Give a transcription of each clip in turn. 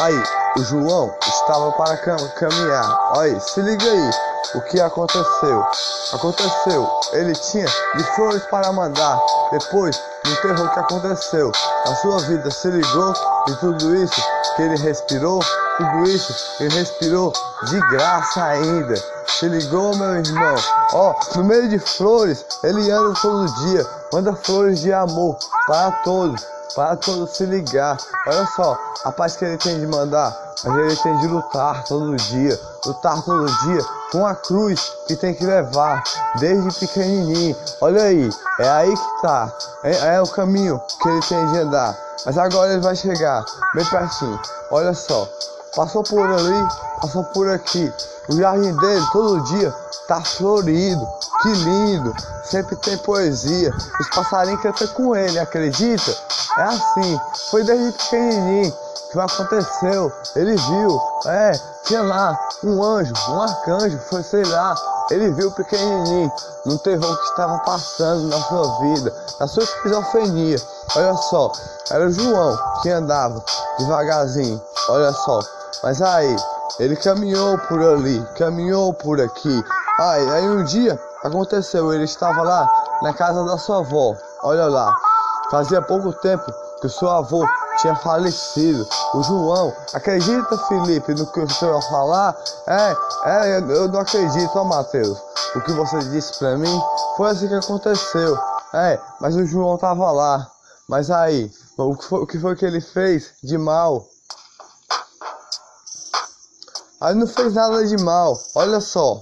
Aí, o João estava para cam caminhar. Olha, se liga aí. O que aconteceu? Aconteceu, ele tinha de flores para mandar. Depois, no terror que aconteceu, a sua vida se ligou e tudo isso que ele respirou, tudo isso ele respirou de graça ainda. Se ligou, meu irmão? Ó, no meio de flores, ele anda todo dia, manda flores de amor para todos para todos se ligar. Olha só, a paz que ele tem de mandar, mas ele tem de lutar todo dia, lutar todo dia com a cruz que tem que levar desde pequenininho. Olha aí, é aí que tá, é, é o caminho que ele tem de andar. Mas agora ele vai chegar bem pertinho. Olha só, passou por ali, passou por aqui. O jardim dele todo dia tá florido, que lindo, sempre tem poesia. Os passarinhos cantam com ele, acredita? É assim, foi desde pequenininho que aconteceu. Ele viu, é, tinha lá um anjo, um arcanjo, foi sei lá. Ele viu pequenininho no terror que estava passando na sua vida, na sua esquizofrenia. Olha só, era o João que andava devagarzinho, olha só. Mas aí, ele caminhou por ali, caminhou por aqui. Aí, aí um dia aconteceu, ele estava lá na casa da sua avó. Olha lá, fazia pouco tempo que o seu avô tinha falecido. O João, acredita, Felipe, no que o senhor falar? É, é, eu não acredito, ó, Mateus. O que você disse pra mim foi assim que aconteceu. É, mas o João tava lá. Mas aí, o que foi, o que, foi que ele fez de mal? Aí não fez nada de mal, olha só.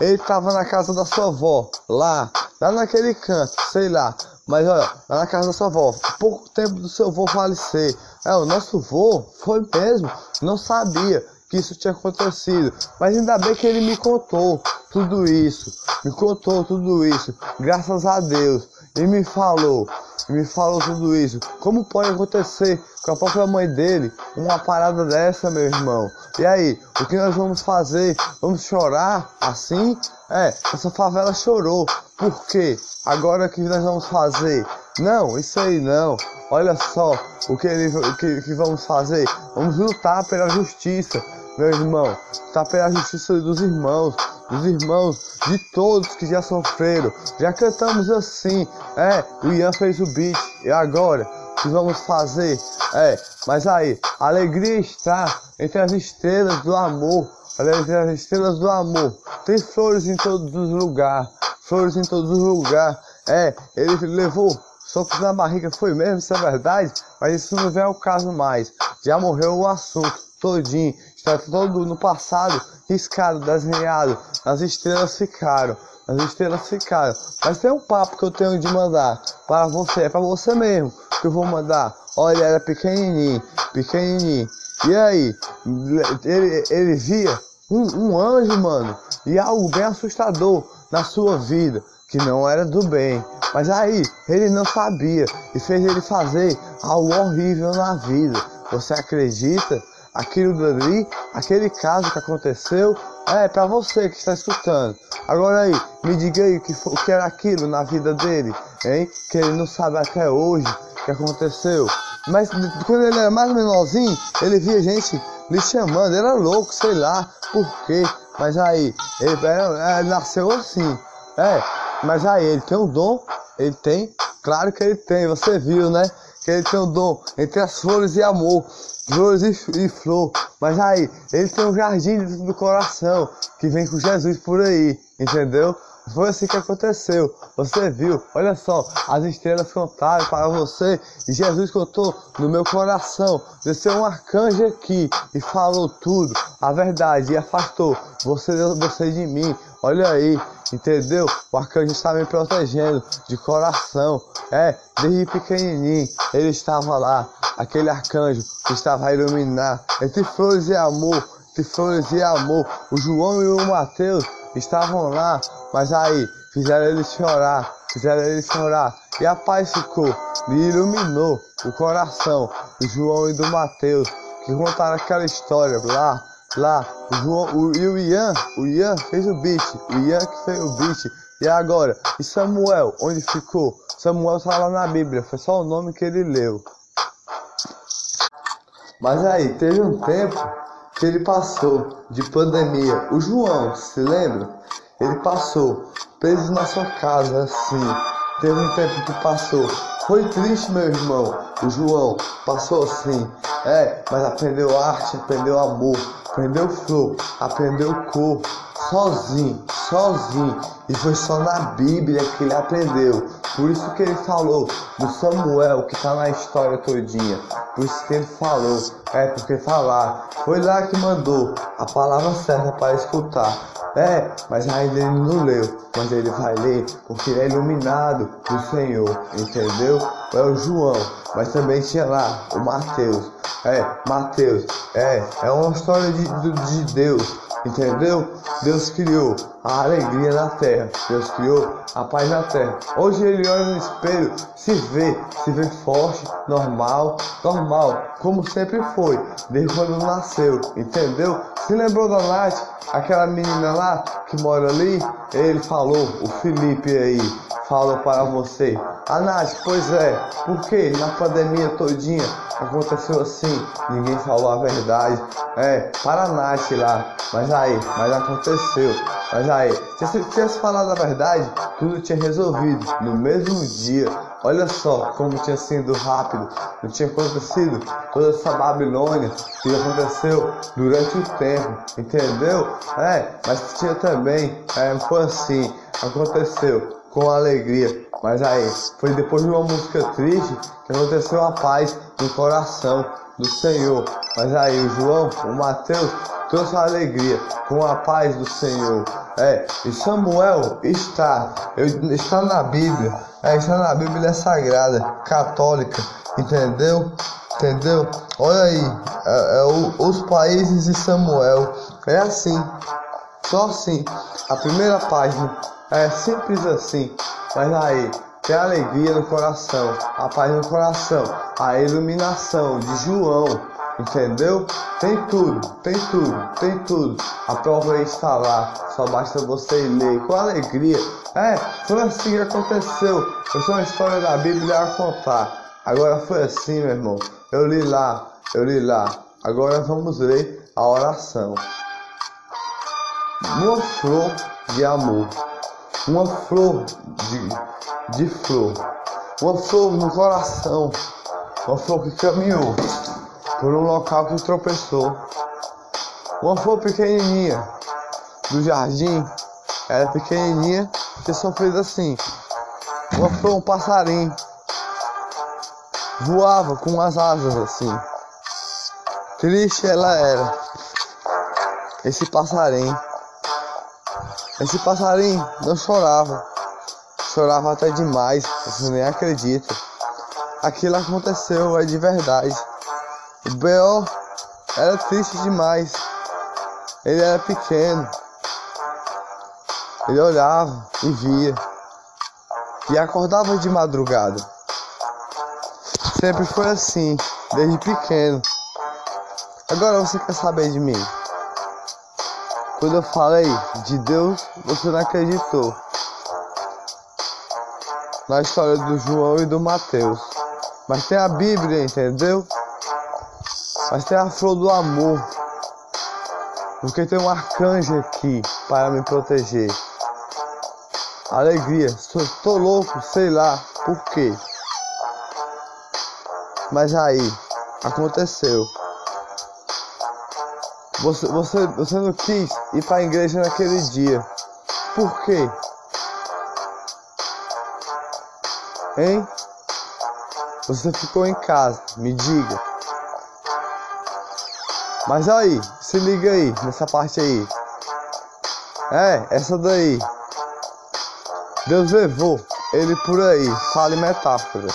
Ele tava na casa da sua avó, lá, lá naquele canto, sei lá. Mas olha, lá na casa da sua avó, pouco tempo do seu avô falecer. É, o nosso avô foi mesmo, não sabia que isso tinha acontecido. Mas ainda bem que ele me contou tudo isso. Me contou tudo isso, graças a Deus. E me falou, me falou tudo isso. Como pode acontecer com a própria mãe dele uma parada dessa, meu irmão? E aí, o que nós vamos fazer? Vamos chorar assim? É, essa favela chorou. Por quê? Agora o que nós vamos fazer? Não, isso aí não. Olha só o que, ele, o que, que vamos fazer. Vamos lutar pela justiça, meu irmão. Lutar pela justiça dos irmãos dos irmãos, de todos que já sofreram. Já cantamos assim, é, o Ian fez o beat, e agora? Que vamos fazer? É, mas aí, alegria está entre as estrelas do amor, entre as estrelas do amor. Tem flores em todos os lugares, flores em todos os lugares. É, ele levou socos na barriga, foi mesmo, isso é verdade? Mas isso não vem ao caso mais. Já morreu o assunto todinho, está todo no passado riscado, desenhado, as estrelas ficaram, as estrelas ficaram. Mas tem um papo que eu tenho de mandar para você, é para você mesmo que eu vou mandar. Olha, era pequenininho, pequenininho. E aí, ele, ele via um, um anjo, mano, e algo bem assustador na sua vida, que não era do bem. Mas aí, ele não sabia e fez ele fazer algo horrível na vida. Você acredita? Aquilo dali, aquele caso que aconteceu, é para você que está escutando. Agora aí, me diga aí o que, o que era aquilo na vida dele, hein? Que ele não sabe até hoje o que aconteceu. Mas quando ele era mais menorzinho, ele via gente lhe chamando, ele era louco, sei lá por quê. Mas aí, ele, era, ele nasceu assim, é. Mas aí, ele tem um dom, ele tem, claro que ele tem, você viu, né? Que ele tem um dom entre as flores e amor flores e, e flor. Mas aí, ele tem um jardim dentro do coração que vem com Jesus por aí, entendeu? Foi assim que aconteceu. Você viu? Olha só, as estrelas contaram para você e Jesus contou no meu coração. Desceu um arcanjo aqui e falou tudo, a verdade, e afastou você, você de mim. Olha aí, entendeu? O arcanjo está me protegendo de coração. É, desde pequenininho ele estava lá, aquele arcanjo que estava a iluminar entre flores e amor, entre flores e amor. O João e o Mateus estavam lá, mas aí fizeram ele chorar, fizeram ele chorar. E a paz ficou, me iluminou o coração do João e do Mateus, que contaram aquela história lá, lá. O João o, e o Ian, o Ian fez o beat, o Ian que fez o beat. E agora, e Samuel, onde ficou? Samuel está lá na Bíblia, foi só o nome que ele leu. Mas aí, teve um tempo que ele passou de pandemia. O João, se lembra? Ele passou preso na sua casa, assim. Teve um tempo que passou. Foi triste, meu irmão. O João passou assim. É, mas aprendeu arte, aprendeu amor, aprendeu flor, aprendeu cor. Sozinho, sozinho. E foi só na Bíblia que ele aprendeu. Por isso que ele falou do Samuel que está na história todinha. Por isso que ele falou. É, porque falar. Foi lá que mandou a palavra certa para escutar. É, mas ainda ele não leu, mas ele vai ler porque ele é iluminado do Senhor, entendeu? É o João, mas também tinha lá o Mateus. É, Mateus, é, é uma história de, de, de Deus, entendeu? Deus criou a alegria na terra, Deus criou a paz na terra. Hoje ele olha no espelho, se vê, se vê forte, normal, normal, como sempre foi, desde quando nasceu, entendeu? Se lembrou da Nath, aquela menina lá que mora ali? Ele falou, o Felipe aí, falou para você. A Nath, pois é, porque na pandemia todinha aconteceu assim, ninguém falou a verdade. É, para a Nath lá, mas aí, mas aconteceu. Mas aí, se você tivesse falado a verdade, tudo tinha resolvido no mesmo dia. Olha só como tinha sido rápido. Não tinha acontecido toda essa Babilônia que aconteceu durante o tempo, entendeu? É, mas tinha também, é, foi assim, aconteceu com alegria. Mas aí, foi depois de uma música triste que aconteceu a paz no coração do Senhor. Mas aí, o João, o Mateus, trouxe a alegria com a paz do Senhor. É, e Samuel está, está na Bíblia, é, está na Bíblia Sagrada, católica, entendeu? Entendeu? Olha aí, é, é o, os países de Samuel, é assim, só assim, a primeira página é simples assim, mas aí tem alegria no coração, a paz no coração, a iluminação de João Entendeu? Tem tudo, tem tudo, tem tudo. A prova está lá, só basta você ler com alegria. É, foi assim que aconteceu. Eu sou uma história da Bíblia a contar. Agora foi assim, meu irmão. Eu li lá, eu li lá. Agora vamos ler a oração. Uma flor de amor, uma flor de, de flor, uma flor no coração, uma flor que caminhou por um local que tropeçou. Uma flor pequenininha do jardim, era pequenininha, ter sofrido assim. Uma flor, um passarinho, voava com as asas assim. Triste ela era. Esse passarinho. Esse passarinho não chorava. Chorava até demais, você nem acredita. Aquilo aconteceu, é de verdade. O B.O. era triste demais. Ele era pequeno. Ele olhava e via. E acordava de madrugada. Sempre foi assim, desde pequeno. Agora você quer saber de mim? Quando eu falei de Deus, você não acreditou. Na história do João e do Mateus. Mas tem a Bíblia, entendeu? Mas tem a flor do amor. Porque tem um arcanjo aqui para me proteger. Alegria. Tô louco, sei lá por quê. Mas aí, aconteceu. Você, você, você não quis ir para a igreja naquele dia. Por quê? Hein? Você ficou em casa, me diga. Mas aí, se liga aí, nessa parte aí. É, essa daí. Deus levou ele por aí, fale metáforas.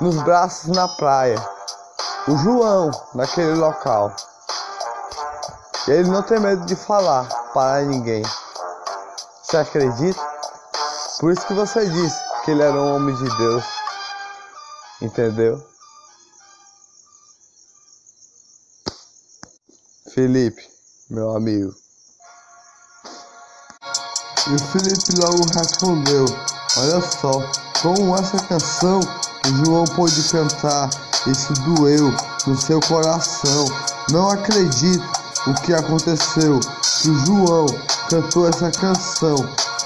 Nos braços na praia. O João, naquele local. Ele não tem medo de falar para ninguém. Você acredita? Por isso que você disse que ele era um homem de Deus. Entendeu? Felipe, meu amigo. E o Felipe logo respondeu: Olha só, com essa canção O João pôde cantar, isso doeu no seu coração. Não acredito o que aconteceu, que o João cantou essa canção.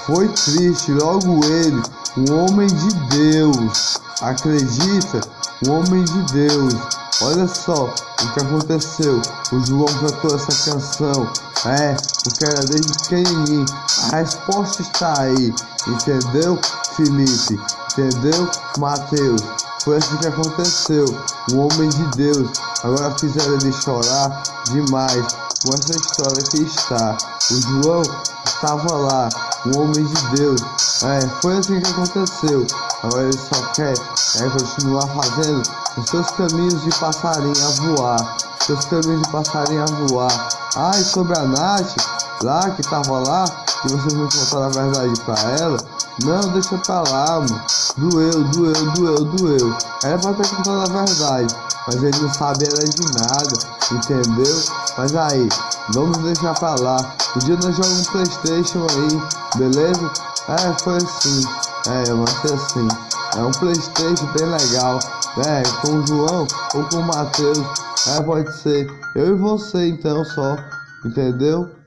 Foi triste, logo ele, um homem de Deus. Acredita? Um homem de Deus. Olha só o que aconteceu. O João cantou essa canção. É, porque era desde pequenininho. A resposta está aí. Entendeu, Felipe? Entendeu, Mateus? Foi assim que aconteceu. Um homem de Deus. Agora fizeram ele chorar demais com essa história que está. O João estava lá, um homem de Deus. É, foi assim que aconteceu. Agora ele só quer é, continuar fazendo os seus caminhos de passarinho a voar. Seus caminhos de passarinho a voar. Ah, e sobre a Nath, lá que tava lá, que vocês não contaram a verdade pra ela. Não, deixa pra lá, mano. Doeu, doeu, doeu, doeu. Era pra ter contado a verdade. Mas ele não sabe era de nada, entendeu? Mas aí, vamos deixar pra lá. Um dia nós jogamos um Playstation aí, beleza? É, foi assim. É, vai ser assim. É um Playstation bem legal. É, com o João ou com o Matheus. É, pode ser. Eu e você então só. Entendeu?